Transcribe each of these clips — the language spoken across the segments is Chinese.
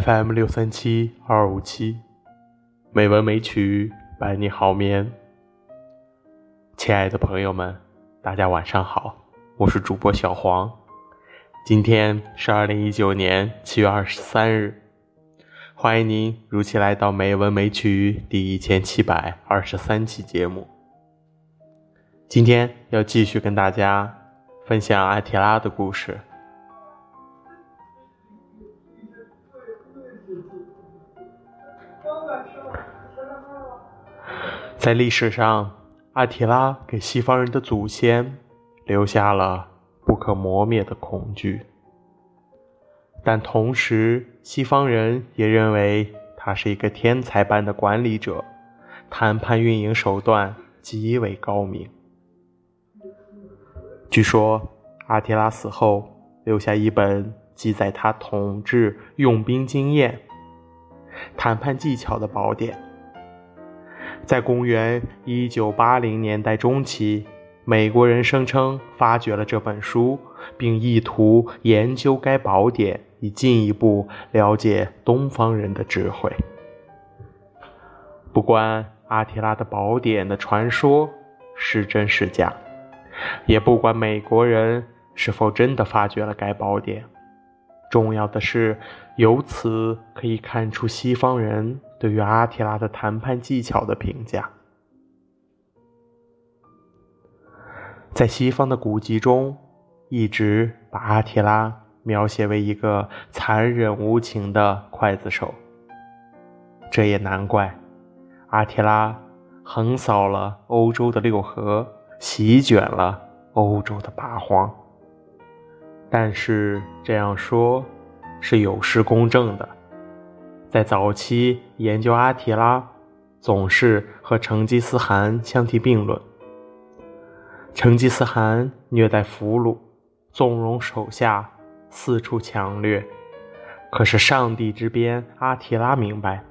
FM 六三七二五七，美文美曲伴你好眠。亲爱的朋友们，大家晚上好，我是主播小黄。今天是二零一九年七月二十三日，欢迎您如期来到《美文美曲》第一千七百二十三期节目。今天要继续跟大家分享艾提拉的故事。在历史上，阿提拉给西方人的祖先留下了不可磨灭的恐惧，但同时，西方人也认为他是一个天才般的管理者，谈判运营手段极为高明。据说，阿提拉死后留下一本记载他统治、用兵经验、谈判技巧的宝典。在公元一九八零年代中期，美国人声称发掘了这本书，并意图研究该宝典，以进一步了解东方人的智慧。不管阿提拉的宝典的传说是真是假，也不管美国人是否真的发掘了该宝典，重要的是，由此可以看出西方人。对于阿提拉的谈判技巧的评价，在西方的古籍中，一直把阿提拉描写为一个残忍无情的刽子手。这也难怪，阿提拉横扫了欧洲的六合，席卷了欧洲的八荒。但是这样说，是有失公正的。在早期研究阿提拉，总是和成吉思汗相提并论。成吉思汗虐待俘虏，纵容手下，四处抢掠。可是上帝之鞭阿提拉明白，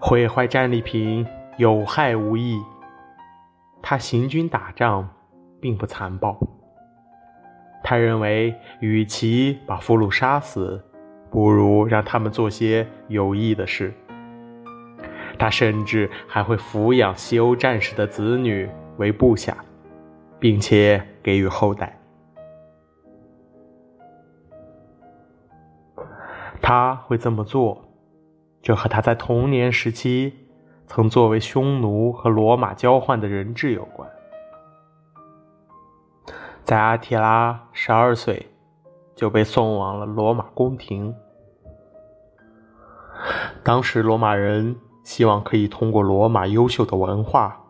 毁坏战利品有害无益。他行军打仗并不残暴。他认为，与其把俘虏杀死，不如让他们做些有益的事。他甚至还会抚养西欧战士的子女为部下，并且给予后代。他会这么做，这和他在童年时期曾作为匈奴和罗马交换的人质有关。在阿提拉十二岁。就被送往了罗马宫廷。当时罗马人希望可以通过罗马优秀的文化，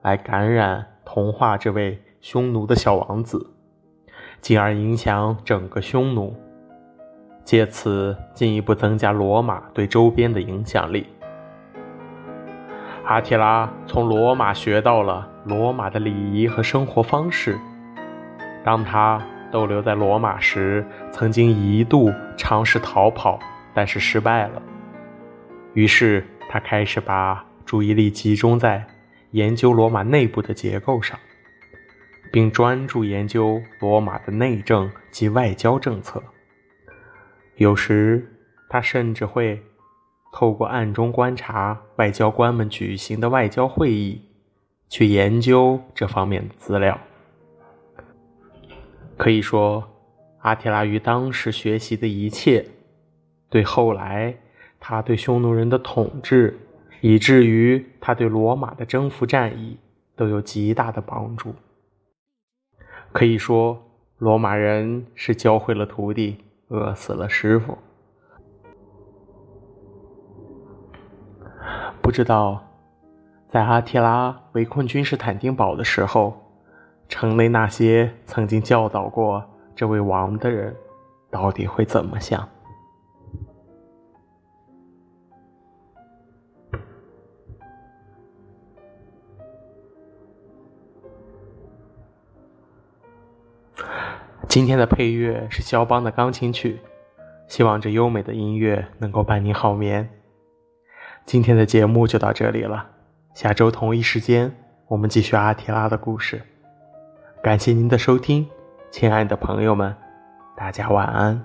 来感染同化这位匈奴的小王子，进而影响整个匈奴，借此进一步增加罗马对周边的影响力。阿提拉从罗马学到了罗马的礼仪和生活方式，当他。逗留在罗马时，曾经一度尝试逃跑，但是失败了。于是他开始把注意力集中在研究罗马内部的结构上，并专注研究罗马的内政及外交政策。有时，他甚至会透过暗中观察外交官们举行的外交会议，去研究这方面的资料。可以说，阿提拉于当时学习的一切，对后来他对匈奴人的统治，以至于他对罗马的征服战役，都有极大的帮助。可以说，罗马人是教会了徒弟，饿死了师傅。不知道，在阿提拉围困君士坦丁堡的时候。城内那些曾经教导过这位王的人，到底会怎么想？今天的配乐是肖邦的钢琴曲，希望这优美的音乐能够伴你好眠。今天的节目就到这里了，下周同一时间我们继续阿提拉的故事。感谢您的收听，亲爱的朋友们，大家晚安。